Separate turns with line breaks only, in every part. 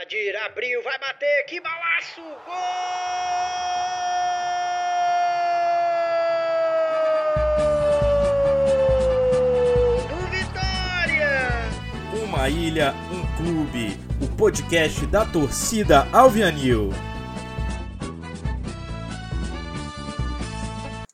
Adir abriu, vai bater, que balaço! Gol! Do Vitória!
Uma ilha, um clube. O podcast da torcida Alvianil.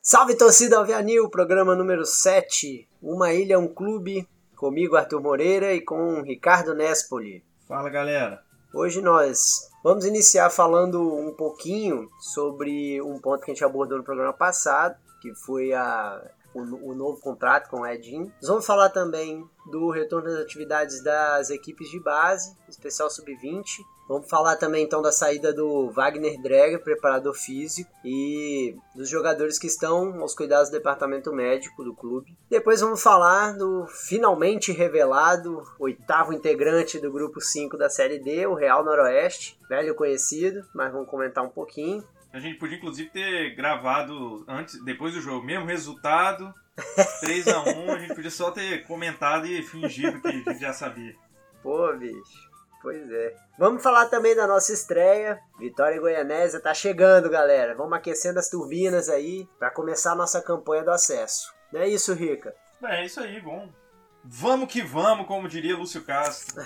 Salve torcida Alvianil, programa número 7. Uma ilha, um clube. Comigo, Arthur Moreira, e com Ricardo Nespoli.
Fala galera.
Hoje nós vamos iniciar falando um pouquinho sobre um ponto que a gente abordou no programa passado, que foi a, o, o novo contrato com o Edinho. Nós vamos falar também do retorno das atividades das equipes de base, especial sub-20. Vamos falar também então da saída do Wagner Dreger, preparador físico, e dos jogadores que estão aos cuidados do departamento médico do clube. Depois vamos falar do finalmente revelado oitavo integrante do grupo 5 da Série D, o Real Noroeste, velho conhecido, mas vamos comentar um pouquinho.
A gente podia inclusive ter gravado antes, depois do jogo, mesmo resultado, 3 a 1 a gente podia só ter comentado e fingido que a gente já sabia.
Pô, bicho. Pois é. Vamos falar também da nossa estreia. Vitória Goianésia tá chegando, galera. Vamos aquecendo as turbinas aí para começar a nossa campanha do acesso. Não é isso, Rica?
É, é isso aí, bom. Vamos que vamos, como diria Lúcio Castro.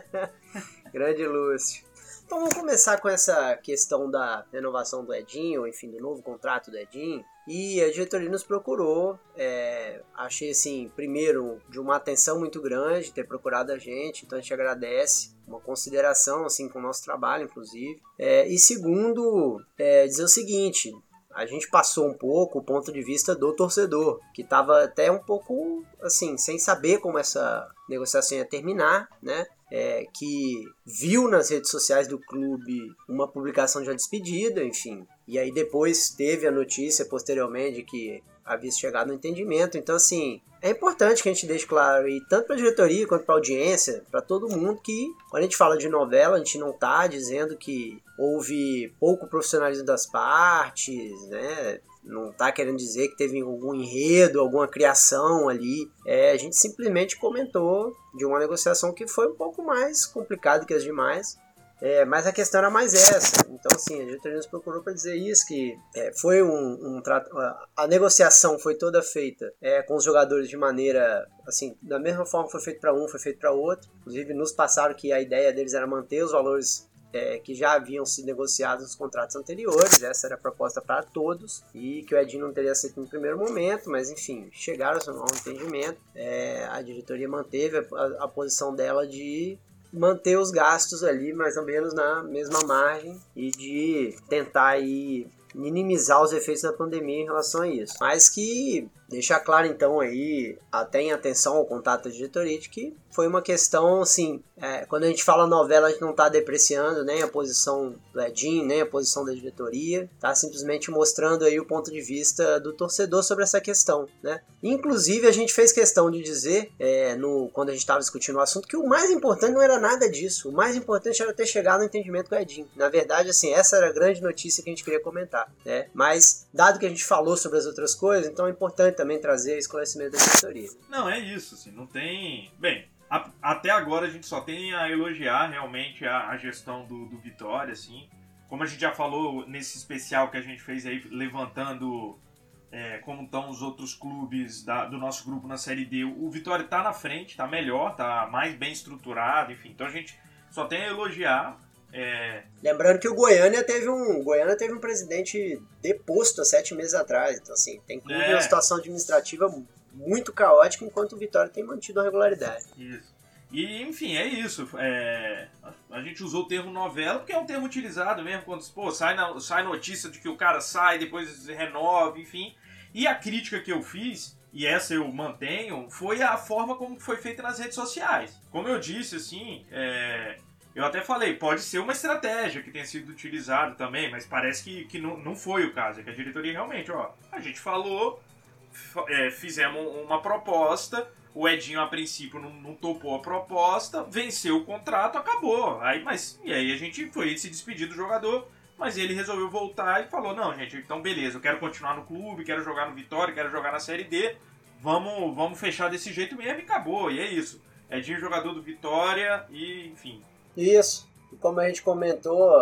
Grande Lúcio. Então vamos começar com essa questão da renovação do Edinho, enfim, do novo contrato do Edinho. E a diretoria nos procurou, é, achei assim, primeiro, de uma atenção muito grande ter procurado a gente, então a gente agradece, uma consideração assim com o nosso trabalho, inclusive. É, e segundo, é, dizer o seguinte, a gente passou um pouco o ponto de vista do torcedor, que estava até um pouco assim, sem saber como essa negociação ia terminar, né? É, que viu nas redes sociais do clube uma publicação de uma despedida, enfim. E aí depois teve a notícia posteriormente de que havia chegado no entendimento. Então, assim, é importante que a gente deixe claro, e tanto para a diretoria quanto para a audiência, para todo mundo, que quando a gente fala de novela, a gente não está dizendo que houve pouco profissionalismo das partes, né? Não está querendo dizer que teve algum enredo, alguma criação ali. É, a gente simplesmente comentou de uma negociação que foi um pouco mais complicada que as demais. É, mas a questão era mais essa. Então, assim, a diretoria nos procurou para dizer isso, que é, foi um, um trato. A negociação foi toda feita é, com os jogadores de maneira. Assim, da mesma forma que foi feito para um, foi feito para outro. Inclusive, nos passaram que a ideia deles era manter os valores é, que já haviam sido negociados nos contratos anteriores, essa era a proposta para todos, e que o Edinho não teria aceito no primeiro momento, mas enfim, chegaram a um entendimento. É, a diretoria manteve a, a, posição dela de manter os gastos ali mais ou menos na mesma margem e de tentar aí minimizar os efeitos da pandemia em relação a isso. Mas que deixar claro então aí, até em atenção ao contato de que foi uma questão assim, é, quando a gente fala novela, a gente não está depreciando nem a posição do Edinho, nem a posição da diretoria, tá simplesmente mostrando aí o ponto de vista do torcedor sobre essa questão, né? Inclusive a gente fez questão de dizer, é, no, quando a gente estava discutindo o assunto, que o mais importante não era nada disso, o mais importante era ter chegado no entendimento com o Edinho. Na verdade, assim, essa era a grande notícia que a gente queria comentar, né? Mas, dado que a gente falou sobre as outras coisas, então é importante também trazer esclarecimento da diretoria.
Não, é isso, assim, não tem... Bem, a, até agora a gente só tem a elogiar realmente a, a gestão do, do, Vitória, assim. Como a gente já falou nesse especial que a gente fez aí, levantando é, como estão os outros clubes da, do nosso grupo na Série D, o Vitória está na frente, está melhor, está mais bem estruturado, enfim. Então a gente só tem a elogiar. É...
Lembrando que o Goiânia teve um Goiânia teve um presidente deposto há sete meses atrás. Então, assim, tem é. uma situação administrativa muito caótica, enquanto o Vitória tem mantido a regularidade.
Isso. E, enfim, é isso. É... A gente usou o termo novela porque é um termo utilizado mesmo quando pô, sai, na... sai notícia de que o cara sai, depois renova, enfim. E a crítica que eu fiz, e essa eu mantenho, foi a forma como foi feita nas redes sociais. Como eu disse, assim, é... Eu até falei, pode ser uma estratégia que tenha sido utilizada também, mas parece que, que não, não foi o caso. É que a diretoria realmente, ó, a gente falou, é, fizemos uma proposta, o Edinho a princípio não, não, topou a proposta, venceu o contrato, acabou. Aí, mas, e aí a gente foi se despedir do jogador, mas ele resolveu voltar e falou: não, gente, então beleza, eu quero continuar no clube, quero jogar no Vitória, quero jogar na Série D, vamos, vamos fechar desse jeito mesmo e acabou, e é isso. Edinho jogador do Vitória e, enfim,
isso. como a gente comentou,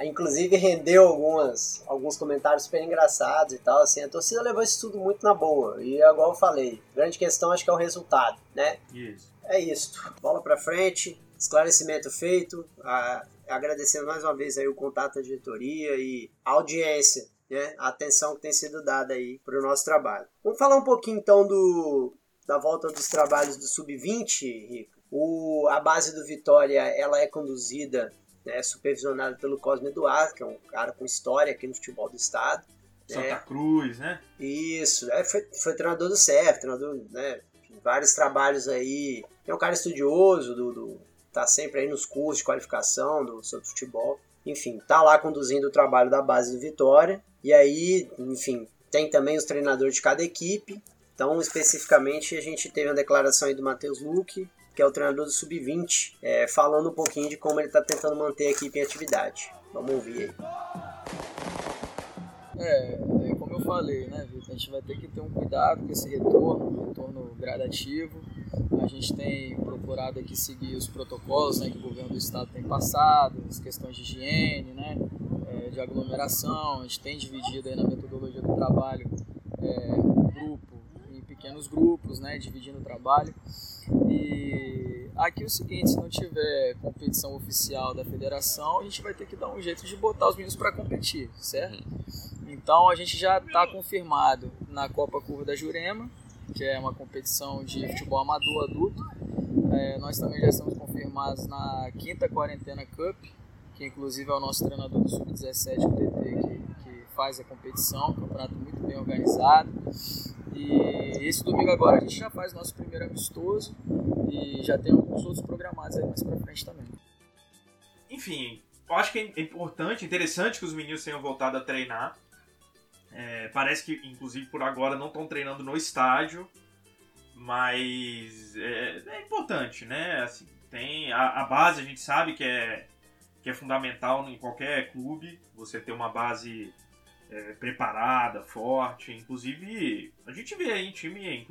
inclusive rendeu algumas, alguns comentários super engraçados e tal, assim, a torcida levou isso tudo muito na boa. E agora eu falei, grande questão acho que é o resultado, né?
Isso.
É isso. Bola pra frente, esclarecimento feito, a, agradecendo mais uma vez aí o contato da diretoria e a audiência, né? A atenção que tem sido dada aí para o nosso trabalho. Vamos falar um pouquinho então do da volta dos trabalhos do sub-20, Rico. O, a base do Vitória ela é conduzida né, supervisionado pelo Cosme Eduardo, que é um cara com história aqui no futebol do estado.
Santa né? Cruz, né?
Isso, é, foi, foi treinador do CEF, treinador, né, vários trabalhos aí. É um cara estudioso, do, do, tá sempre aí nos cursos de qualificação do, sobre futebol. Enfim, tá lá conduzindo o trabalho da base do Vitória. E aí, enfim, tem também os treinadores de cada equipe. Então, especificamente, a gente teve uma declaração aí do Matheus Luque, que é o treinador do Sub-20, é, falando um pouquinho de como ele está tentando manter a equipe em atividade. Vamos ouvir aí.
É, é como eu falei, né, Vitor? A gente vai ter que ter um cuidado com esse retorno, um retorno gradativo. A gente tem procurado aqui seguir os protocolos né, que o governo do estado tem passado, as questões de higiene, né, é, de aglomeração. A gente tem dividido aí na metodologia do trabalho é, grupo pequenos grupos, né, dividindo o trabalho. E aqui é o seguinte, se não tiver competição oficial da federação, a gente vai ter que dar um jeito de botar os meninos para competir, certo? Então a gente já está confirmado na Copa Curva da Jurema, que é uma competição de futebol amador adulto. É, nós também já estamos confirmados na quinta Quarentena Cup, que inclusive é o nosso treinador do Sub-17, o TT, que, que faz a competição, um campeonato muito bem organizado. E esse domingo agora a gente já faz nosso primeiro amistoso e já tem alguns outros programados aí mais pra frente também.
Enfim, eu acho que é importante, interessante que os meninos tenham voltado a treinar. É, parece que, inclusive, por agora não estão treinando no estádio, mas é, é, importante, né? Assim, tem a, a, base, a gente sabe que é, que é fundamental em qualquer clube, você ter uma base é, preparada, forte. Inclusive, a gente vê aí em time,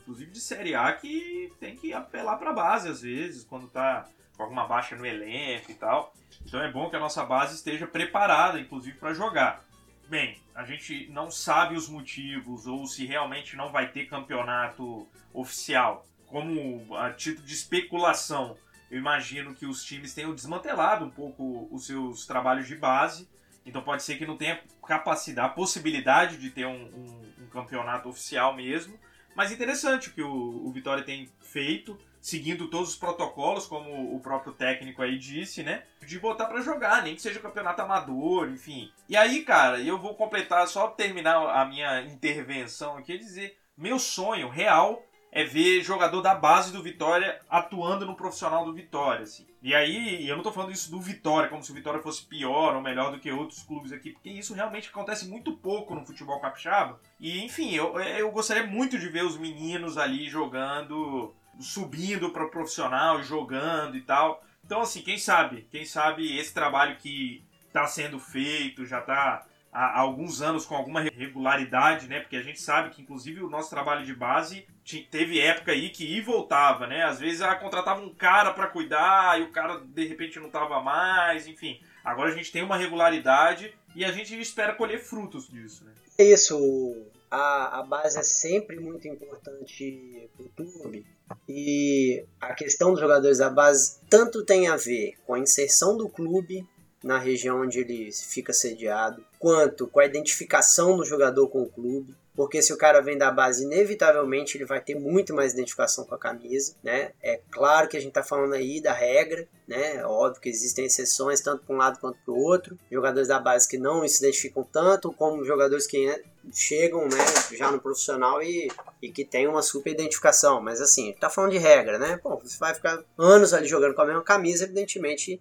inclusive de Série A, que tem que apelar para a base às vezes, quando tá com alguma baixa no elenco e tal. Então é bom que a nossa base esteja preparada, inclusive, para jogar. Bem, a gente não sabe os motivos ou se realmente não vai ter campeonato oficial. Como a título de especulação, eu imagino que os times tenham desmantelado um pouco os seus trabalhos de base então pode ser que não tenha capacidade, possibilidade de ter um, um, um campeonato oficial mesmo. Mas interessante o que o, o, Vitória tem feito, seguindo todos os protocolos, como o próprio técnico aí disse, né? De botar para jogar, nem que seja campeonato amador, enfim. E aí, cara, eu vou completar, só terminar a minha intervenção aqui, dizer: meu sonho real é ver jogador da base do Vitória atuando no profissional do Vitória, assim. E aí, eu não tô falando isso do Vitória, como se o Vitória fosse pior ou melhor do que outros clubes aqui, porque isso realmente acontece muito pouco no futebol capixaba. E, enfim, eu, eu gostaria muito de ver os meninos ali jogando, subindo para o profissional jogando e tal. Então, assim, quem sabe? Quem sabe esse trabalho que está sendo feito, já está há alguns anos com alguma regularidade, né? Porque a gente sabe que, inclusive, o nosso trabalho de base teve época aí que ia e voltava, né? Às vezes ela contratava um cara para cuidar e o cara de repente não tava mais, enfim. Agora a gente tem uma regularidade e a gente espera colher frutos disso, né?
É isso. A, a base é sempre muito importante para o clube. E a questão dos jogadores da base tanto tem a ver com a inserção do clube na região onde ele fica sediado, quanto com a identificação do jogador com o clube. Porque se o cara vem da base, inevitavelmente ele vai ter muito mais identificação com a camisa, né? É claro que a gente tá falando aí da regra, né? É óbvio que existem exceções tanto para um lado quanto para o outro. Jogadores da base que não se identificam tanto, como jogadores que chegam, né, já no profissional e, e que tem uma super identificação. Mas assim, tá falando de regra, né? Bom, você vai ficar anos ali jogando com a mesma camisa, evidentemente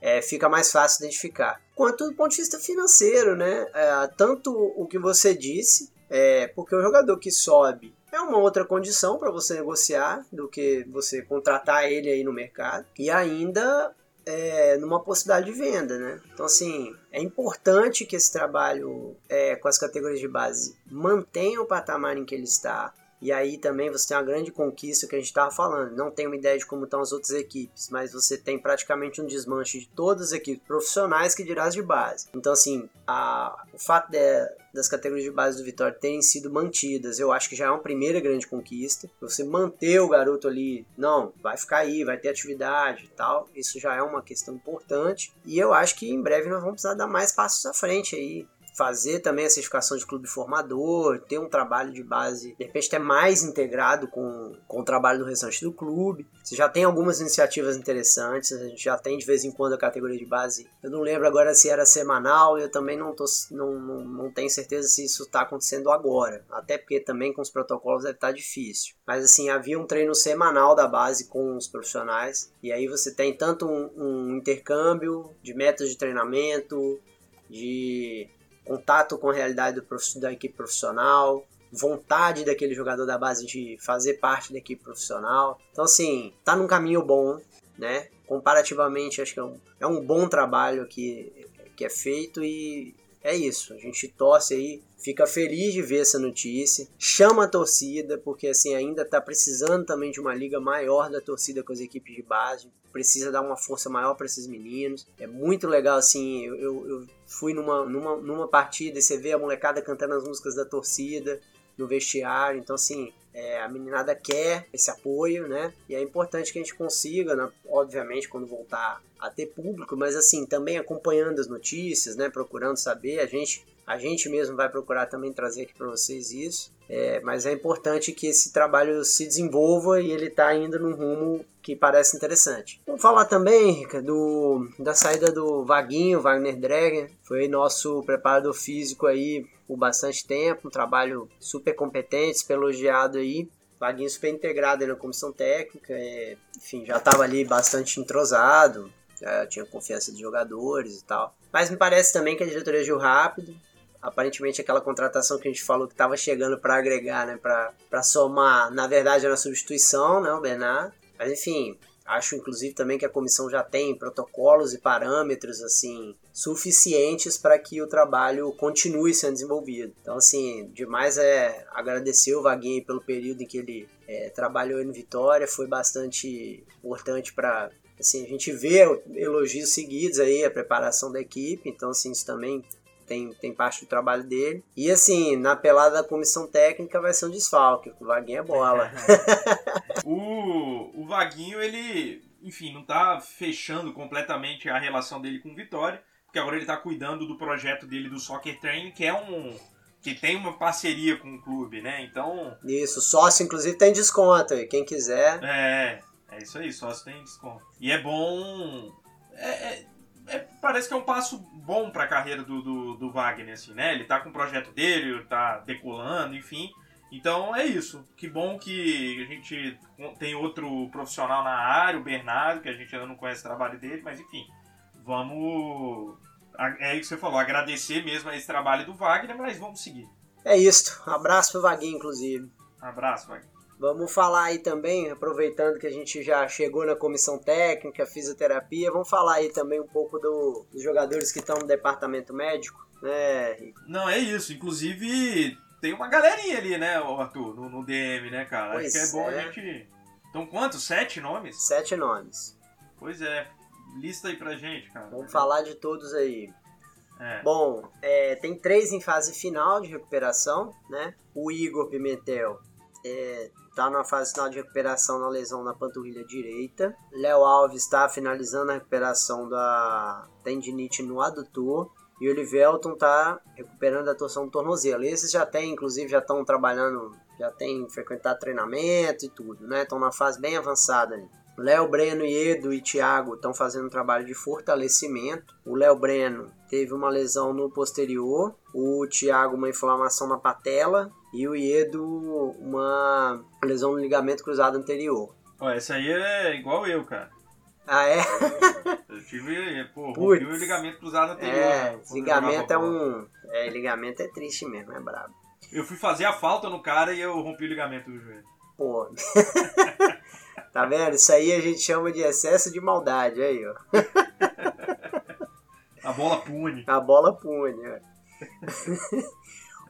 é, fica mais fácil identificar. Quanto do ponto de vista financeiro, né? É, tanto o que você disse, é, porque o jogador que sobe é uma outra condição para você negociar do que você contratar ele aí no mercado. E ainda é, numa possibilidade de venda, né? Então, assim, é importante que esse trabalho é, com as categorias de base mantenha o patamar em que ele está, E aí também você tem uma grande conquista que a gente estava falando. Não tem uma ideia de como estão as outras equipes, mas você tem praticamente um desmanche de todas as equipes profissionais que dirás de base. Então, assim, a, o fato de, das categorias de base do Vitória terem sido mantidas, eu acho que já é uma primeira grande conquista. Você manter o garoto ali, não, vai ficar aí, vai ter atividade e tal, isso já é uma questão importante. E eu acho que em breve nós vamos precisar dar mais passos à frente aí fazer também a certificação de clube formador, ter um trabalho de base, de repente até mais integrado com, com o trabalho do restante do clube. Você já tem algumas iniciativas interessantes, a gente já tem de vez em quando a categoria de base. Eu não lembro agora se era semanal, eu também não, tô, não, não, não tenho certeza se isso está acontecendo agora, até porque também com os protocolos deve estar tá difícil. Mas assim, havia um treino semanal da base com os profissionais, e aí você tem tanto um, um intercâmbio de métodos de treinamento, de contato com a realidade do, da equipe profissional, vontade daquele jogador da base de fazer parte da equipe profissional. Então, assim, tá num caminho bom, né? Comparativamente, acho que é um, é um bom trabalho que, que é feito e é isso. A gente torce aí, fica feliz de ver essa notícia, chama a torcida, porque assim ainda tá precisando também de uma liga maior da torcida com as equipes de base. Precisa dar uma força maior para esses meninos. É muito legal, assim. Eu, eu, eu fui numa, numa, numa partida e você vê a molecada cantando as músicas da torcida no vestiário. Então, assim, é, a meninada quer esse apoio, né? E é importante que a gente consiga, né? obviamente, quando voltar a ter público, mas assim, também acompanhando as notícias, né? Procurando saber. A gente, a gente mesmo vai procurar também trazer aqui para vocês isso. É, mas é importante que esse trabalho se desenvolva e ele está indo num rumo que parece interessante. Vamos falar também, Rica, do, da saída do Vaguinho, Wagner Dreger. Foi nosso preparador físico aí por bastante tempo, um trabalho super competente, super elogiado aí. Vaguinho super integrado na comissão técnica, é, enfim, já estava ali bastante entrosado, tinha confiança de jogadores e tal. Mas me parece também que a diretoria agiu rápido, aparentemente aquela contratação que a gente falou que estava chegando para agregar, né, para somar, na verdade era substituição, né, o Bernard. Mas enfim, acho inclusive também que a comissão já tem protocolos e parâmetros assim suficientes para que o trabalho continue sendo desenvolvido. Então assim, demais é agradecer o Vaguinho pelo período em que ele é, trabalhou em Vitória, foi bastante importante para assim, a gente vê elogios seguidos aí, a preparação da equipe, então assim, isso também tem, tem parte do trabalho dele. E assim, na pelada da comissão técnica vai ser um desfalque, o Vaguinho é bola.
o, o Vaguinho, ele, enfim, não tá fechando completamente a relação dele com o Vitória, porque agora ele tá cuidando do projeto dele do Soccer Training, que é um que tem uma parceria com o clube, né? Então.
Isso, sócio, inclusive, tem desconto aí. Quem quiser.
É, é isso aí, sócio tem desconto. E é bom. É, é, parece que é um passo bom para a carreira do, do, do, Wagner, assim, né? Ele tá com o projeto dele, tá decolando, enfim. Então é isso. Que bom que a gente tem outro profissional na área, o Bernardo, que a gente ainda não conhece o trabalho dele, mas enfim, vamos. É isso que você falou, agradecer mesmo a esse trabalho do Wagner, mas vamos seguir.
É isso. Abraço pro Vaguinho, inclusive.
Abraço, Wagner.
Vamos falar aí também, aproveitando que a gente já chegou na comissão técnica, fisioterapia, vamos falar aí também um pouco do, dos jogadores que estão no departamento médico, né?
Não, é isso. Inclusive, tem uma galerinha ali, né, Arthur, no, no DM, né, cara? Pois Acho que é bom é. a gente. Então, quantos? Sete nomes?
Sete nomes.
Pois é. Lista aí pra gente, cara.
Vamos falar de todos aí. É. Bom, é, tem três em fase final de recuperação, né? O Igor Pimentel é, está na fase final de recuperação na lesão na panturrilha direita. Léo Alves está finalizando a recuperação da tendinite no adutor. E o Olivelton está recuperando a torção do tornozelo. Esses já tem, inclusive, já estão trabalhando, já tem frequentado treinamento e tudo, né? Estão na fase bem avançada. Léo Breno, Edu e Thiago estão fazendo um trabalho de fortalecimento. O Léo Breno teve uma lesão no posterior, o Thiago uma inflamação na patela e o Iedo uma lesão no ligamento cruzado anterior.
Ó, esse aí é igual eu, cara.
Ah, é?
eu tive, pô, rompi o ligamento cruzado anterior.
É, né, ligamento é um... É, ligamento é triste mesmo, é brabo.
Eu fui fazer a falta no cara e eu rompi o ligamento do joelho.
Pô... Tá vendo? Isso aí a gente chama de excesso de maldade aí, ó.
A bola pune.
A bola pune, ó.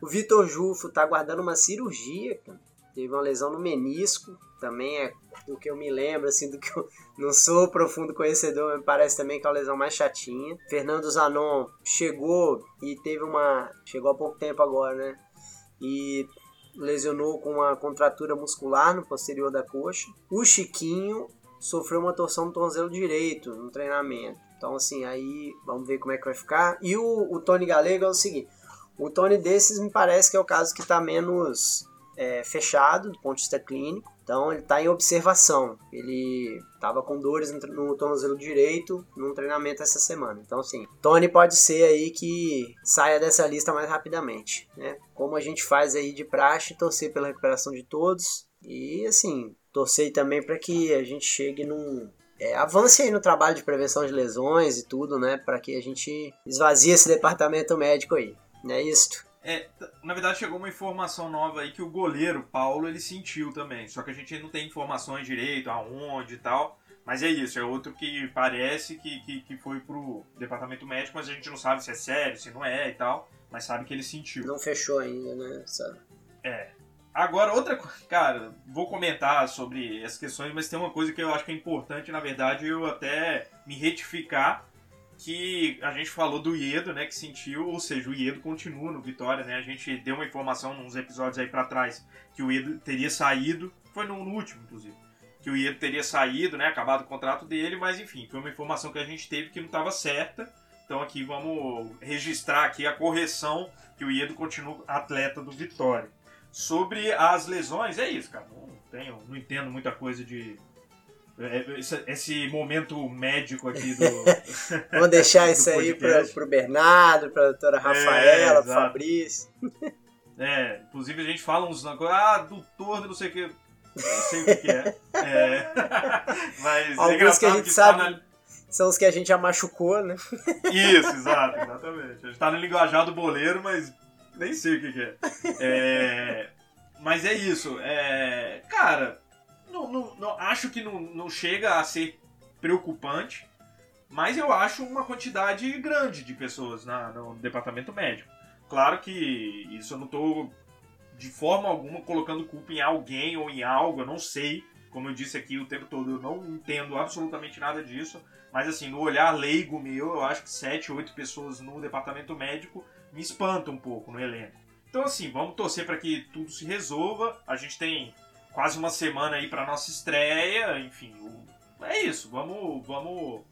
O Vitor Jufo tá aguardando uma cirurgia, cara. teve uma lesão no menisco, também é do que eu me lembro, assim, do que eu não sou profundo conhecedor, me parece também que é a lesão mais chatinha. Fernando Zanon chegou e teve uma. chegou há pouco tempo agora, né? E lesionou com uma contratura muscular no posterior da coxa. O Chiquinho sofreu uma torção no tornozelo direito no treinamento. Então, assim, aí vamos ver como é que vai ficar. E o, o Tony Galego é o seguinte: o Tony desses me parece que é o caso que está menos é, fechado do ponto de vista clínico. Então ele está em observação. Ele estava com dores no, no tornozelo direito num treinamento essa semana. Então, assim, Tony pode ser aí que saia dessa lista mais rapidamente. Né? Como a gente faz aí de praxe, torcer pela recuperação de todos. E, assim, torcer também para que a gente chegue num, é, avance aí no trabalho de prevenção de lesões e tudo, né? Para que a gente esvazie esse departamento médico aí. É isso?
É, na verdade chegou uma informação nova aí que o goleiro Paulo ele sentiu também. Só que a gente não tem informações direito, aonde e tal. Mas é isso, é outro que parece que, que, que foi pro departamento médico, mas a gente não sabe se é sério, se não é e tal. Mas sabe que ele sentiu.
Não fechou ainda, né? Sabe?
É. Agora, outra coisa, cara, vou comentar sobre essas questões, mas tem uma coisa que eu acho que é importante, na verdade, eu até me retificar que a gente falou do Iedo, né, que sentiu, ou seja, o Iedo continua no Vitória, né? A gente deu uma informação nos episódios aí para trás que o Iedo teria saído, foi no, último, inclusive, que o Iedo teria saído, né, acabado o contrato dele, mas enfim, foi uma informação que a gente teve que não estava certa. Então aqui vamos registrar aqui a correção que o Iedo continua atleta do Vitória. Sobre as lesões, é isso, cara. Não tenho, não entendo muita coisa de esse, esse, momento médico aqui do.
Vamos deixar isso aí para o Bernardo, para a doutora Rafaela, é, para Fabrício.
É, inclusive a gente fala uns negócios, ah, doutor não sei o que. Não sei o que, é. é. Mas
Alguns é que a gente que sabe. Na... São os que a gente já machucou, né?
Isso, exato, exatamente. A gente tá no linguajar do boleiro, mas nem sei o que, que é. é. Mas é isso. É... Cara, não, não, não, acho que não, não chega a ser preocupante, mas eu acho uma quantidade grande de pessoas na, no departamento médico. Claro que isso eu não estou de forma alguma colocando culpa em alguém ou em algo, eu não sei. Como eu disse aqui o tempo todo, eu não entendo absolutamente nada disso. Mas assim, no olhar leigo meu, eu acho que 7, 8 pessoas no departamento médico me espanta um pouco no elenco. Então assim, vamos torcer para que tudo se resolva. A gente tem quase uma semana aí para nossa estreia, enfim, é isso. Vamos, vamos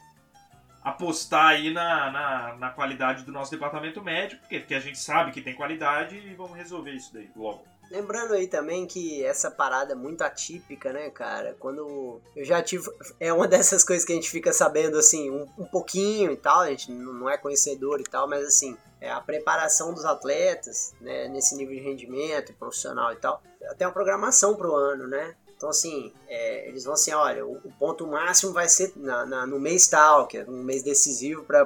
apostar aí na, na, na, qualidade do nosso departamento médico, porque, porque a gente sabe que tem qualidade e vamos resolver isso daí logo.
Lembrando aí também que essa parada é muito atípica, né, cara? Quando eu já tive. É uma dessas coisas que a gente fica sabendo, assim, um, um pouquinho e tal, a gente não é conhecedor e tal, mas assim, é a preparação dos atletas, né, nesse nível de rendimento profissional e tal, até uma programação para o ano, né? Então, assim, é, eles vão assim, olha, o, o ponto máximo vai ser na, na, no mês tal, que é um mês decisivo para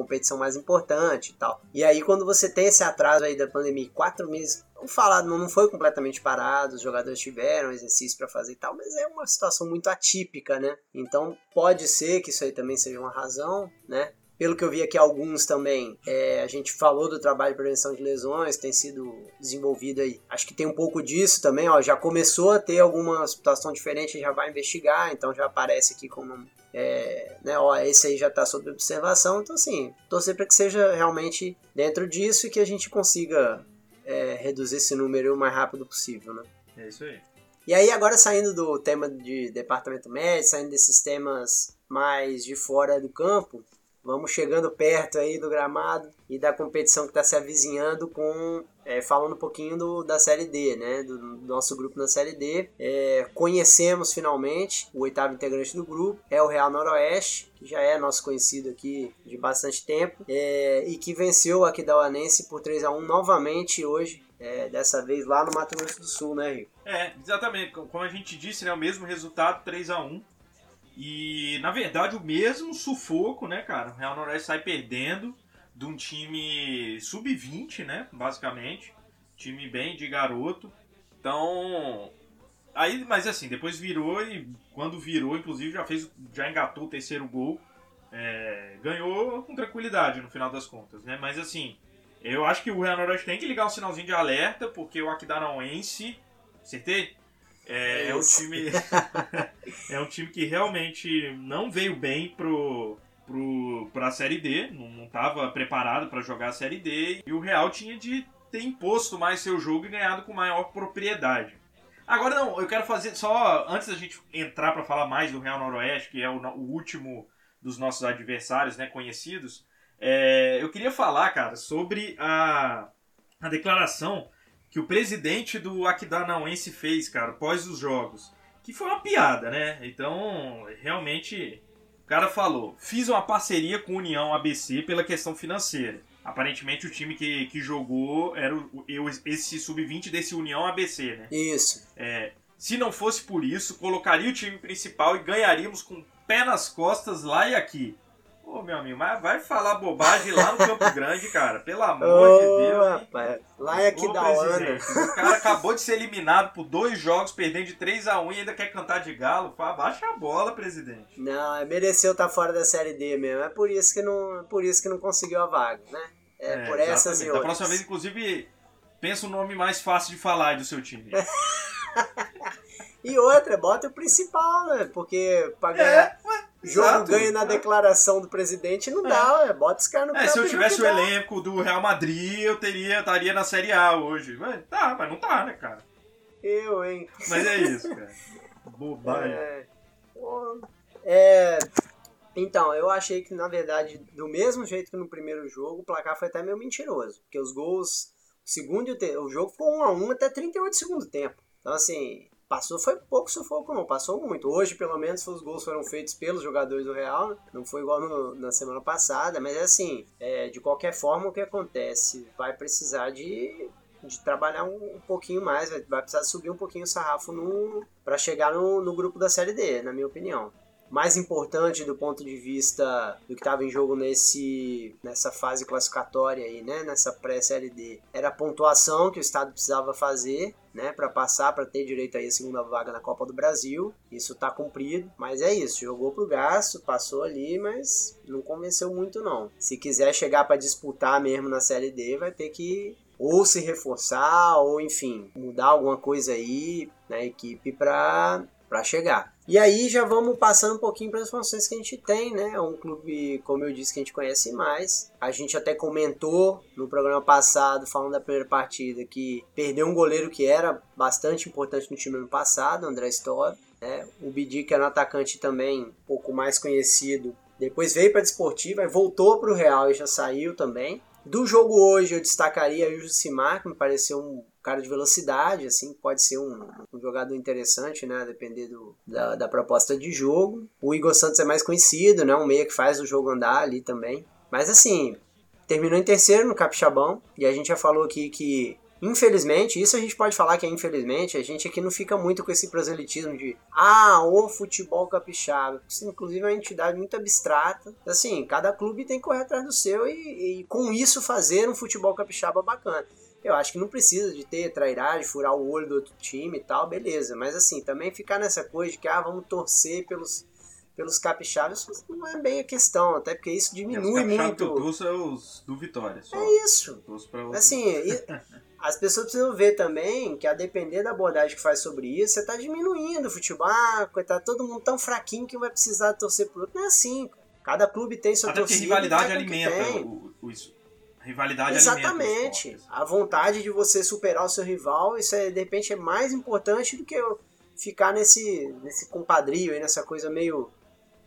competição mais importante e tal. E aí, quando você tem esse atraso aí da pandemia, quatro meses, vamos falar, não, não foi completamente parado, os jogadores tiveram exercício para fazer e tal, mas é uma situação muito atípica, né? Então, pode ser que isso aí também seja uma razão, né? Pelo que eu vi aqui, alguns também, é, a gente falou do trabalho de prevenção de lesões, tem sido desenvolvido aí. Acho que tem um pouco disso também, ó, já começou a ter alguma situação diferente, já vai investigar, então já aparece aqui como, é, né, ó, esse aí já está sob observação, então assim, torcer para que seja realmente dentro disso e que a gente consiga é, reduzir esse número o mais rápido possível, né?
É isso aí.
E aí, agora saindo do tema de departamento médico, saindo desses temas mais de fora do campo, Vamos chegando perto aí do gramado e da competição que está se avizinhando com é, falando um pouquinho do, da Série D, né? Do, do nosso grupo na Série D. É, conhecemos finalmente o oitavo integrante do grupo, é o Real Noroeste, que já é nosso conhecido aqui de bastante tempo, é, e que venceu aqui da Uanense por 3 a 1 novamente hoje. É, dessa vez lá no Mato Grosso do Sul, né, Rico?
É, exatamente. Como a gente disse, né, o mesmo resultado, 3 a 1 e, na verdade, o mesmo sufoco, né, cara? O Real Noroeste sai perdendo de um time sub-20, né, basicamente. Time bem de garoto. Então, aí, mas assim, depois virou e quando virou, inclusive, já fez, já engatou o terceiro gol. É, ganhou com tranquilidade no final das contas, né? Mas assim, eu acho que o Real Noroeste tem que ligar um sinalzinho de alerta, porque o Aquidauanense, acertei? É, é um time. é um time que realmente não veio bem pro, pro, pra Série D, não estava preparado para jogar a Série D, e o Real tinha de ter imposto mais seu jogo e ganhado com maior propriedade. Agora não, eu quero fazer só antes da gente entrar para falar mais do Real Noroeste, que é o, o último dos nossos adversários, né, conhecidos. É, eu queria falar, cara, sobre a, a declaração que o presidente do Aquidauanense fez, cara, após os jogos. Que foi uma piada, né? Então, realmente, o cara falou: fiz uma parceria com a União ABC pela questão financeira. Aparentemente, o time que, que jogou era o, eu, esse sub-20 desse União ABC, né?
Isso.
É, se não fosse por isso, colocaria o time principal e ganharíamos com pé nas costas lá e aqui. Ô, meu amigo, mas vai falar bobagem lá no Campo Grande, cara. Pelo amor oh, de Deus. Rapaz,
lá é aqui da hora.
O cara acabou de ser eliminado por dois jogos, perdendo de 3 a 1 e ainda quer cantar de galo. Abaixa a bola, presidente.
Não, é, mereceu estar tá fora da Série D mesmo. É por isso que não, por isso que não conseguiu a vaga, né? É, é por essas e outras.
Da próxima vez, inclusive, pensa um nome mais fácil de falar do seu time.
e outra, bota o principal, né? Porque pra ganhar. É, jogo Exato. ganha na declaração do presidente, não é. dá, é. bota os caras no
é, Se eu tivesse o dá. elenco do Real Madrid, eu teria, estaria na Série A hoje. Mas, tá, mas não tá, né, cara?
Eu, hein?
Mas é isso, cara. Bobagem.
É, é, então, eu achei que, na verdade, do mesmo jeito que no primeiro jogo, o placar foi até meio mentiroso. Porque os gols, o segundo e o, te, o jogo foi 1 a 1 até 38 segundo tempo. Então, assim, Passou foi pouco sufoco, não. Passou muito. Hoje, pelo menos, os gols foram feitos pelos jogadores do Real. Né? Não foi igual no, na semana passada. Mas, é assim, é, de qualquer forma, o que acontece? Vai precisar de, de trabalhar um, um pouquinho mais. Vai, precisar subir um pouquinho o sarrafo para chegar no, no grupo da Série D, na minha opinião mais importante do ponto de vista do que estava em jogo nesse, nessa fase classificatória aí, né, nessa pré-CLD, era a pontuação que o estado precisava fazer, né, para passar, para ter direito aí a segunda vaga na Copa do Brasil. Isso está cumprido, mas é isso, jogou pro gasto, passou ali, mas não convenceu muito não. Se quiser chegar para disputar mesmo na Série D, vai ter que ou se reforçar ou enfim, mudar alguma coisa aí na equipe para para chegar. E aí já vamos passando um pouquinho para as funções que a gente tem, né? É um clube, como eu disse, que a gente conhece mais. A gente até comentou no programa passado, falando da primeira partida, que perdeu um goleiro que era bastante importante no time ano passado, André Stoll. Né? O Bidi, que era um atacante também um pouco mais conhecido, depois veio para a Desportiva, voltou para o Real e já saiu também. Do jogo hoje eu destacaria o Jusimar, que me pareceu um cara de velocidade, assim, pode ser um, um jogador interessante, né, depender do, da, da, proposta de jogo. O Igor Santos é mais conhecido, né, um meia que faz o jogo andar ali também. Mas assim, terminou em terceiro no Capixabão, e a gente já falou aqui que Infelizmente, isso a gente pode falar que é infelizmente, a gente aqui não fica muito com esse proselitismo de ah, o futebol capixaba. Isso, inclusive, é uma entidade muito abstrata. Assim, cada clube tem que correr atrás do seu e, e com isso fazer um futebol capixaba bacana. Eu acho que não precisa de ter trairagem, furar o olho do outro time e tal, beleza. Mas assim, também ficar nessa coisa de que ah, vamos torcer pelos, pelos capixabas não é bem a questão, até porque isso diminui
é,
muito.
Que eu torço é os do Vitória. Só.
É isso. Assim, as pessoas precisam ver também que a depender da abordagem que faz sobre isso, você está diminuindo o futebol. Ah, coitado, todo mundo tão fraquinho que vai precisar torcer por outro. Não é assim. Cada clube tem sua
Até
torcida.
rivalidade alimenta o, o, isso. Rivalidade
Exatamente. A vontade de você superar o seu rival, isso é, de repente é mais importante do que ficar nesse, nesse compadrio aí, nessa coisa meio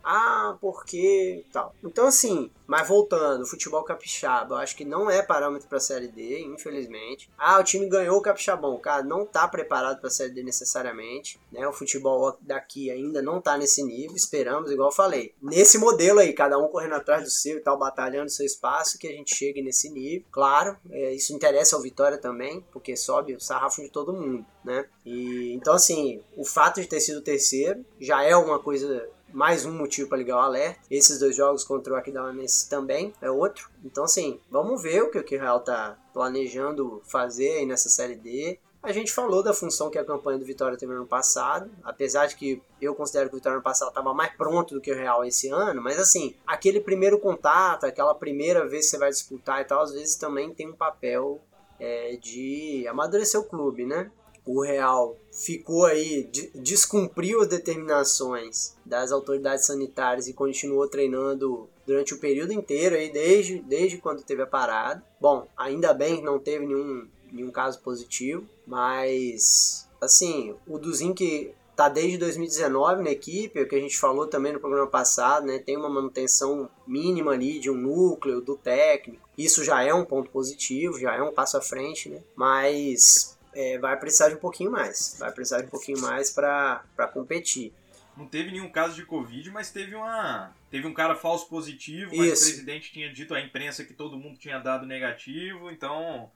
ah, porque tal. Então, assim, mas voltando, futebol capixaba, eu acho que não é parâmetro para a Série D, infelizmente. Ah, o time ganhou o capixabão, cara, não tá preparado para a Série D necessariamente, né? O futebol daqui ainda não tá nesse nível, esperamos, igual eu falei. Nesse modelo aí, cada um correndo atrás do seu e tal, batalhando seu espaço, que a gente chegue nesse nível. Claro, é, isso interessa ao Vitória também, porque sobe o sarrafo de todo mundo, né? E então, assim, o fato de ter sido terceiro já é uma coisa mais um motivo para ligar o alerta. Esses dois jogos contra o Aquidauanense também é outro. Então, assim, vamos ver o que o Real tá planejando fazer aí nessa Série D. A gente falou da função que a campanha do Vitória teve no ano passado, apesar de que eu considero que o Vitória no passado estava mais pronto do que o Real esse ano, mas assim, aquele primeiro contato, aquela primeira vez que você vai disputar e tal, às vezes também tem um papel é, de amadurecer o clube, né? O Real ficou aí, descumpriu as determinações das autoridades sanitárias e continuou treinando durante o período inteiro aí, desde, desde quando teve a parada. Bom, ainda bem que não teve nenhum, nenhum caso positivo, mas assim, o Duzinck tá desde 2019 na equipe, o que a gente falou também no programa passado, né? Tem uma manutenção mínima ali de um núcleo do técnico. Isso já é um ponto positivo, já é um passo à frente, né? Mas é, vai precisar de um pouquinho mais. Vai precisar de um pouquinho mais para competir.
Não teve nenhum caso de Covid, mas teve uma. Teve um cara falso positivo, mas Isso. o presidente tinha dito à imprensa que todo mundo tinha dado negativo, então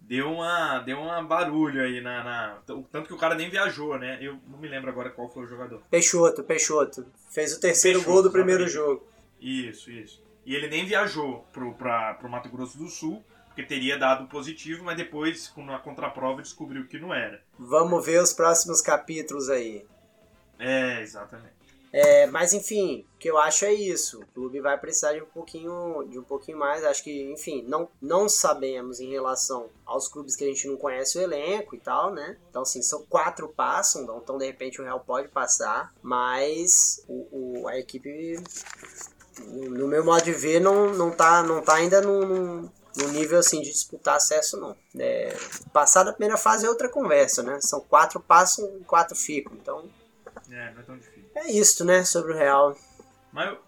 deu uma deu uma barulho aí na, na, tanto que o cara nem viajou, né? Eu não me lembro agora qual foi o jogador.
Peixoto, Peixoto. Fez o terceiro Peixoto, gol do primeiro jogo.
Isso, isso. E ele nem viajou pro, pra, pro Mato Grosso do Sul, porque teria dado positivo, mas depois, com a contraprova, descobriu que não era.
Vamos ver os próximos capítulos aí.
É, exatamente.
É, mas enfim, o que eu acho é isso. O clube vai precisar de um pouquinho, de um pouquinho mais. Acho que, enfim, não, não sabemos em relação aos clubes que a gente não conhece o elenco e tal, né? Então, assim, são quatro passam, então de repente o Real pode passar, mas o, o a equipe, no meu modo de ver, não, não, tá, não tá ainda num, no nível assim de disputar acesso não. É, passar da primeira fase é outra conversa, né? São quatro passam e quatro ficam, então.
É, não é tão difícil.
É isso, né, sobre o Real.
Mas eu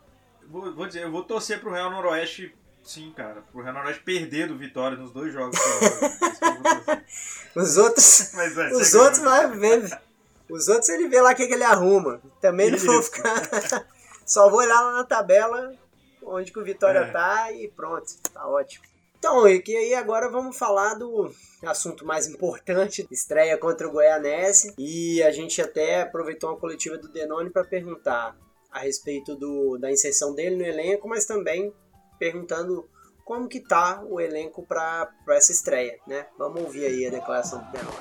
vou, vou dizer, eu vou torcer pro Real Noroeste, sim, cara. Pro Real Noroeste perder do Vitória nos dois jogos.
os outros. Mas, é, os outros vai ver. Os outros ele vê lá o que, que ele arruma. Também não vou ficar. Só vou olhar lá na tabela onde que o Vitória é. tá e pronto. Tá ótimo. Então, e aí agora vamos falar do assunto mais importante, estreia contra o Goianese, e a gente até aproveitou uma coletiva do Denone para perguntar a respeito do, da inserção dele no elenco, mas também perguntando como que tá o elenco para essa estreia, né? Vamos ouvir aí a declaração do Denone.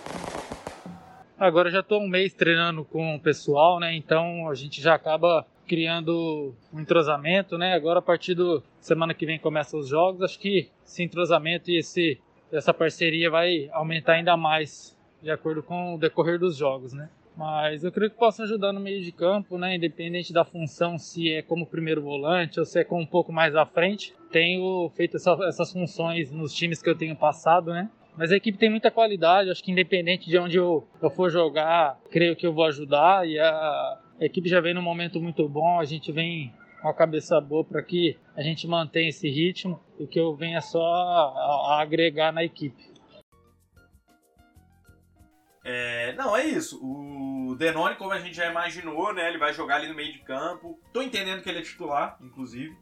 Agora já estou um mês treinando com o pessoal, né? Então a gente já acaba criando um entrosamento, né? Agora a partir do semana que vem começam os jogos, acho que esse entrosamento e esse essa parceria vai aumentar ainda mais de acordo com o decorrer dos jogos, né? Mas eu creio que posso ajudar no meio de campo, né? Independente da função, se é como primeiro volante ou se é com um pouco mais à frente. Tenho feito essa, essas funções nos times que eu tenho passado, né? Mas a equipe tem muita qualidade, acho que independente de onde eu, eu for jogar, creio que eu vou ajudar e a, a equipe já vem num momento muito bom, a gente vem com a cabeça boa para que a gente mantenha esse ritmo e que eu venha só a, a agregar na equipe.
É, não, é isso. O Denoni, como a gente já imaginou, né, ele vai jogar ali no meio de campo. Tô entendendo que ele é titular, inclusive,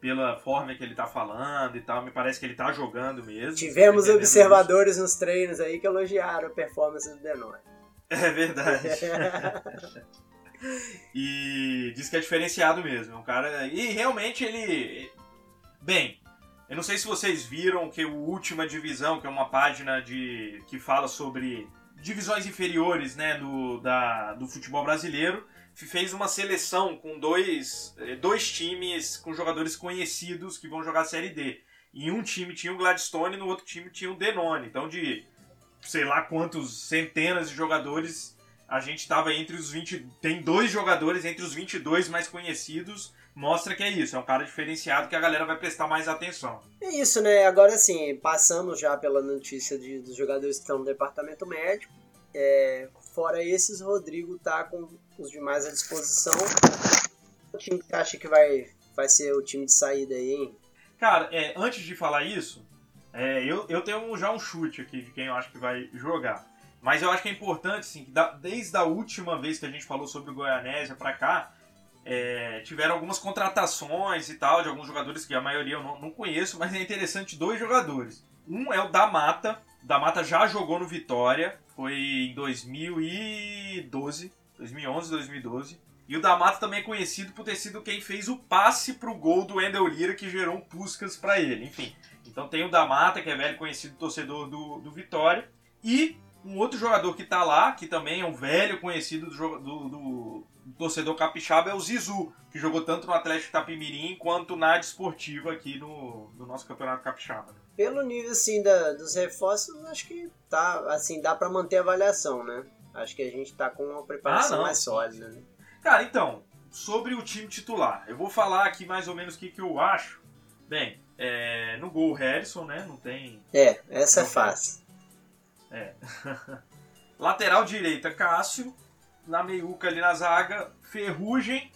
pela forma que ele tá falando e tal. Me parece que ele tá jogando mesmo.
Tivemos observadores isso. nos treinos aí que elogiaram a performance do Denoni.
É verdade. E diz que é diferenciado mesmo. É um cara. E realmente ele. Bem, eu não sei se vocês viram que o Última Divisão, que é uma página de que fala sobre divisões inferiores né, do, da, do futebol brasileiro, fez uma seleção com dois, eh, dois times com jogadores conhecidos que vão jogar a Série D. E um time tinha o Gladstone e no outro time tinha o Denone. Então, de sei lá quantos centenas de jogadores a gente estava entre os 20. Tem dois jogadores entre os 22 mais conhecidos. Mostra que é isso, é um cara diferenciado que a galera vai prestar mais atenção.
É isso, né? Agora sim, passamos já pela notícia de, dos jogadores que estão no departamento médico. É, fora esses, Rodrigo tá com os demais à disposição. O time que acha que vai, vai ser o time de saída aí, hein?
Cara, é, antes de falar isso, é, eu, eu tenho já um chute aqui de quem eu acho que vai jogar. Mas eu acho que é importante, assim, que desde a última vez que a gente falou sobre o Goianésia para cá, é, tiveram algumas contratações e tal, de alguns jogadores que a maioria eu não, não, conheço, mas é interessante dois jogadores. Um é o da Mata. Da Mata já jogou no Vitória, foi em 2012, 2011, 2012. E o da Mata também é conhecido por ter sido quem fez o passe pro gol do Endel Lira que gerou um Puskas para ele. Enfim, então tem o da Mata, que é velho conhecido torcedor do, do Vitória. E Um outro jogador que tá lá, que também é um velho conhecido do, do, do torcedor capixaba, é o Zizu, que jogou tanto no Atlético Tapimirim quanto na Desportiva aqui no, no nosso Campeonato Capixaba.
Pelo nível assim da, dos reforços, acho que tá assim dá para manter a avaliação, né? Acho que a gente tá com uma preparação ah, mais sólida. Né?
Cara, então sobre o time titular, eu vou falar aqui mais ou menos o que, que eu acho. Bem, é, no gol Harrison, né? Não tem.
É, essa é fácil.
É. Lateral direita, Cássio. Na meiuca ali na zaga, Ferrugem.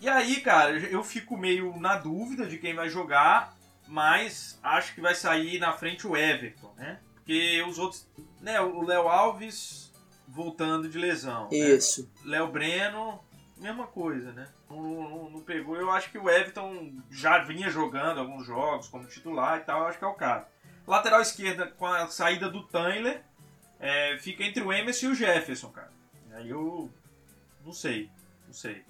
E aí, cara, eu fico meio na dúvida de quem vai jogar, mas acho que vai sair na frente o Everton, né? Porque os outros. Né, o Léo Alves voltando de lesão.
Né? Isso.
Né? Léo Breno, mesma coisa, né? Não, não, não, pegou. Eu acho que o Everton já vinha jogando alguns jogos como titular e tal. Acho que é o caso. Lateral esquerda, com a saída do Tyler, é, fica entre o Emerson e o Jefferson, cara. Aí eu não sei, não sei.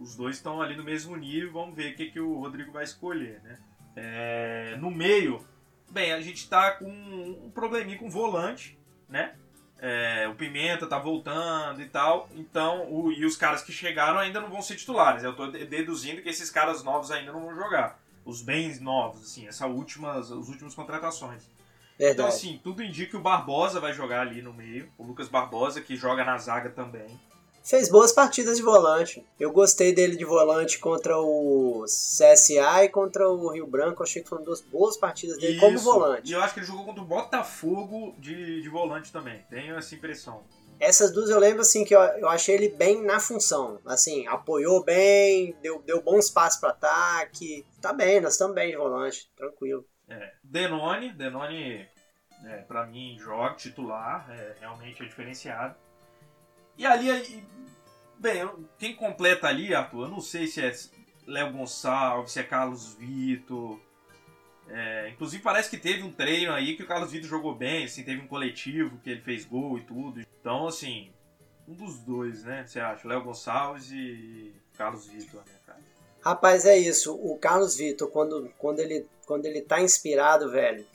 Os dois estão ali no mesmo nível, vamos ver o que, que o Rodrigo vai escolher, né? É, no meio, bem, a gente tá com um probleminha com o volante, né? É, o Pimenta tá voltando e tal, então, o, e os caras que chegaram ainda não vão ser titulares. Eu tô deduzindo que esses caras novos ainda não vão jogar. Os bens novos, assim, essa últimas, as últimas contratações. Verdade. Então, assim, tudo indica que o Barbosa vai jogar ali no meio. O Lucas Barbosa, que joga na zaga também
fez boas partidas de volante. Eu gostei dele de volante contra o CSA e contra o Rio Branco. achei que foram duas boas partidas dele Isso. como volante.
E eu acho que ele jogou contra o Botafogo de, de volante também. Tenho essa impressão.
Essas duas eu lembro assim que eu, eu achei ele bem na função. Assim, apoiou bem, deu, deu bons passos para ataque. Tá bem, nós estamos bem de volante, tranquilo.
É. Denone, Denone, é, para mim, joga titular, é, realmente é diferenciado. E ali, bem, quem completa ali, Arthur, eu não sei se é Léo Gonçalves, se é Carlos Vitor. É, inclusive parece que teve um treino aí que o Carlos Vitor jogou bem, assim, teve um coletivo que ele fez gol e tudo. Então, assim, um dos dois, né? Você acha? Léo Gonçalves e Carlos Vitor, né, cara?
Rapaz, é isso. O Carlos Vitor, quando, quando, ele, quando ele tá inspirado, velho,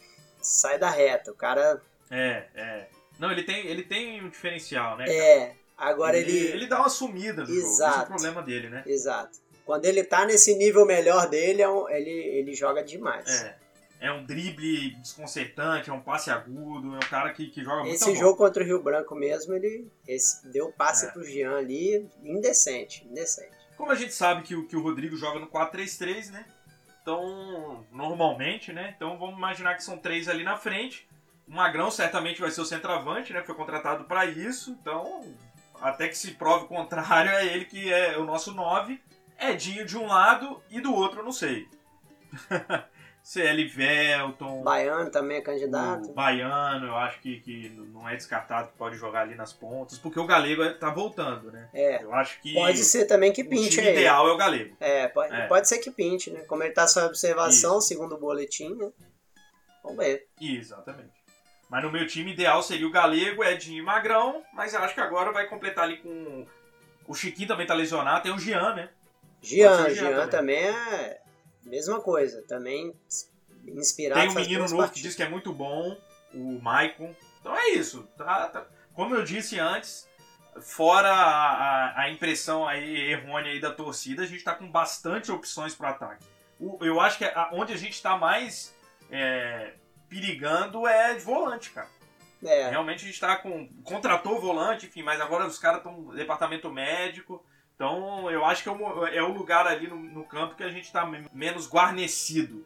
sai da reta. O cara.
É, é. Não, ele tem, ele tem um diferencial, né?
Cara? É. Agora ele.
Ele, ele dá uma sumida no Exato. jogo. Esse é o problema dele, né?
Exato. Quando ele tá nesse nível melhor dele, é ele, ele joga demais.
É. É um drible desconcertante, é um passe agudo, é um cara que, que joga muito
Esse jogo contra o Rio Branco mesmo, ele esse, deu passe é. pro Jean ali, indecente, indecente.
Como a gente sabe que, o, que o Rodrigo joga no 4-3-3, né? Então, normalmente, né? Então vamos imaginar que são três ali na frente. O Magrão certamente vai ser o centroavante, né? Foi contratado para isso. Então, até que se prove o contrário, é ele que é o nosso 9. Edinho de um lado e do outro eu não sei. CL Velton.
Baiano também é candidato.
Baiano, eu acho que, que não é descartado que pode jogar ali nas pontas, porque o Galego é, tá voltando, né?
É.
Eu acho que.
Pode ser também que pinte. O
time ideal é o Galego.
É pode, é. pode ser que pinte, né? Como ele tá sob observação, Isso. segundo o boletim, né? Vamos ver.
Exatamente. Mas no meu time ideal seria o Galego, Edinho e Magrão, mas eu acho que agora vai completar ali com. O Chiquinho também tá lesionado, tem o Jean, né?
Jean, Jean, também. é. Mesma coisa, também inspirado.
Tem um menino novo partidas. que diz que é muito bom, o Maicon. Então é isso. Tá, tá. Como eu disse antes, fora a, a, a, impressão aí errônea aí da torcida, a gente tá com bastante opções para ataque. O, eu acho que a, onde a gente tá mais. É, perigando é de volante, cara. É. Realmente a gente tá com. Contratou volante, enfim, mas agora os caras estão no departamento médico. Então eu acho que é o, é o lugar ali no, no, campo que a gente tá menos guarnecido.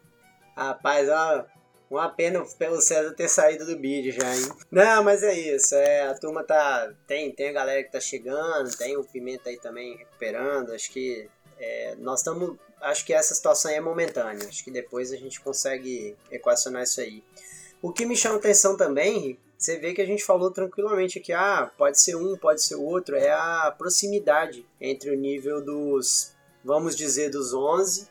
Rapaz, ó, uma pena pelo César ter saído do bid já, hein? Não, mas é isso. É, a turma tá. Tem, tem a galera que tá chegando, tem o Pimenta aí também recuperando. Acho que é, nós estamos acho que essa situação é momentânea. Acho que depois a gente consegue equacionar isso aí. O que me chama atenção também, você vê que a gente falou tranquilamente aqui, ah, pode ser um, pode ser outro, é a proximidade entre o nível dos, vamos dizer, dos 11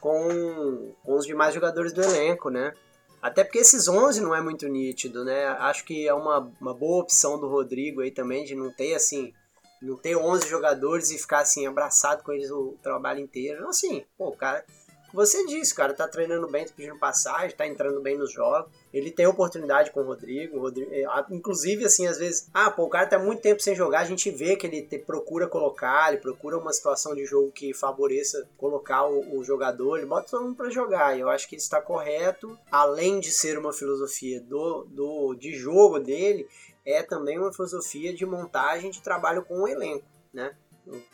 com, com os demais jogadores do elenco, né? Até porque esses 11 não é muito nítido, né? Acho que é uma, uma boa opção do Rodrigo aí também, de não ter, assim, não ter 11 jogadores e ficar assim abraçado com eles o trabalho inteiro. Assim, pô, o cara, você disse, cara, tá treinando bem, tá pedindo passagem, tá entrando bem nos jogos. Ele tem oportunidade com o Rodrigo, o Rodrigo é, inclusive, assim, às vezes, ah, pô, o cara tá muito tempo sem jogar, a gente vê que ele te, procura colocar, ele procura uma situação de jogo que favoreça colocar o, o jogador, ele bota todo mundo pra jogar, e eu acho que isso está correto, além de ser uma filosofia do, do, de jogo dele, é também uma filosofia de montagem de trabalho com o elenco, né?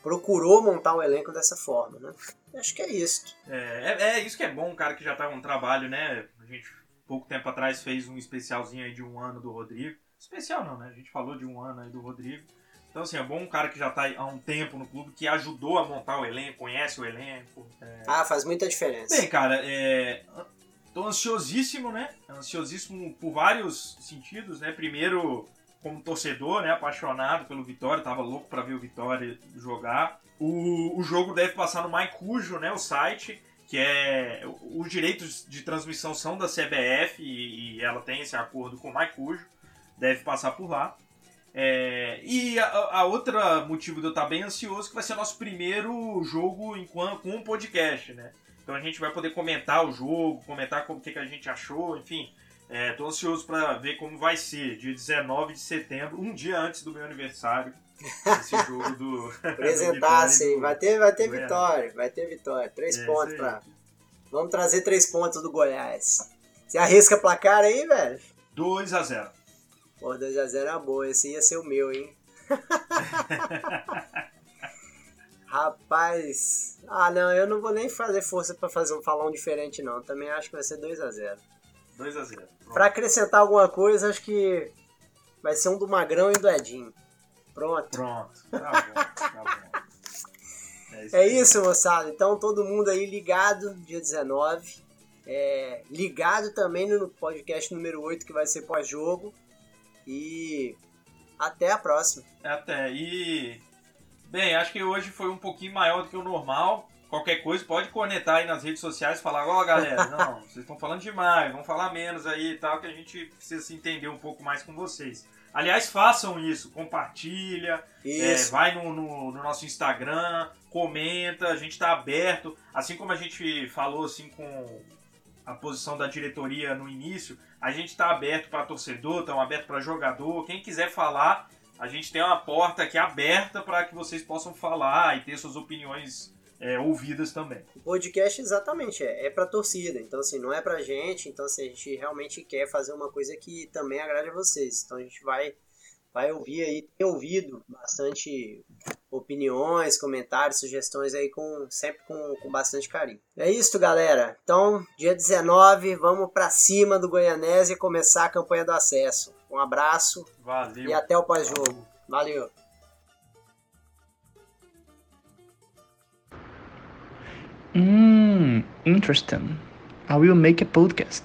Procurou montar um elenco dessa forma, né? Acho que é isso.
É, é, é, isso que é bom, um cara que já tá um trabalho, né? A gente, pouco tempo atrás, fez um especialzinho aí de um ano do Rodrigo. Especial não, né? A gente falou de um ano aí do Rodrigo. Então, assim, é bom um cara que já tá há um tempo no clube, que ajudou a montar o elenco, conhece o elenco. É...
Ah, faz muita diferença.
Bem, cara, é... tô ansiosíssimo, né? Ansiosíssimo por vários sentidos, né? Primeiro, como torcedor, né? Apaixonado pelo Vitória, tava louco para ver o Vitória jogar. O, o jogo deve passar no MyCujo, né? O site, que é. Os direitos de transmissão são da CBF e, e ela tem esse acordo com o MyCujo. Deve passar por lá. É, e a, a, outra motivo de eu estar bem ansioso que vai ser nosso primeiro jogo enquanto, com um podcast, né? Então a gente vai poder comentar o jogo, comentar o que, que a gente achou, enfim. É, tô ansioso para ver como vai ser, dia 19 de setembro, um dia antes do meu aniversário. Esse jogo do.
Apresentar, sim. Vai ter, vai ter vitória, vai ter vitória. Três é, pontos pra. Vamos trazer três pontos do Goiás. Você arrisca placar aí, velho?
2 a 0
Pô, 2x0 é boa. Esse ia ser o meu, hein? Rapaz. Ah, não, eu não vou nem fazer força pra fazer um um diferente, não. Também acho que vai ser 2x0.
2x0.
Pra acrescentar alguma coisa, acho que vai ser um do Magrão e do Edinho. Pronto.
Pronto. Tá bom, tá bom.
É isso, é isso moçada. Então todo mundo aí ligado, dia 19. É, ligado também no podcast número 8, que vai ser pós-jogo. E até a próxima.
Até. E. Bem, acho que hoje foi um pouquinho maior do que o normal. Qualquer coisa, pode conectar aí nas redes sociais e falar: Ó, oh, galera, não, vocês estão falando demais, vamos falar menos aí e tal, que a gente precisa se entender um pouco mais com vocês. Aliás, façam isso, compartilha, é, vai no, no, no, nosso Instagram, comenta, a gente está aberto. Assim como a gente falou assim com a posição da diretoria no início, a gente está aberto para torcedor, estamos aberto para jogador. Quem quiser falar, a gente tem uma porta aqui aberta para que vocês possam falar e ter suas opiniões é, ouvidas também.
O podcast, exatamente, é, é para torcida. Então, assim, não é para gente. Então, assim, a gente realmente quer fazer uma coisa que também agrade a vocês. Então, a gente vai vai ouvir aí, tem ouvido bastante opiniões, comentários, sugestões aí com sempre com, com bastante carinho. É isso, galera. Então, dia 19, vamos para cima do Goianese e começar a campanha do acesso. Um abraço.
Valeu.
E até o pós-jogo. Valeu.
Hum, interesting. I will make a podcast.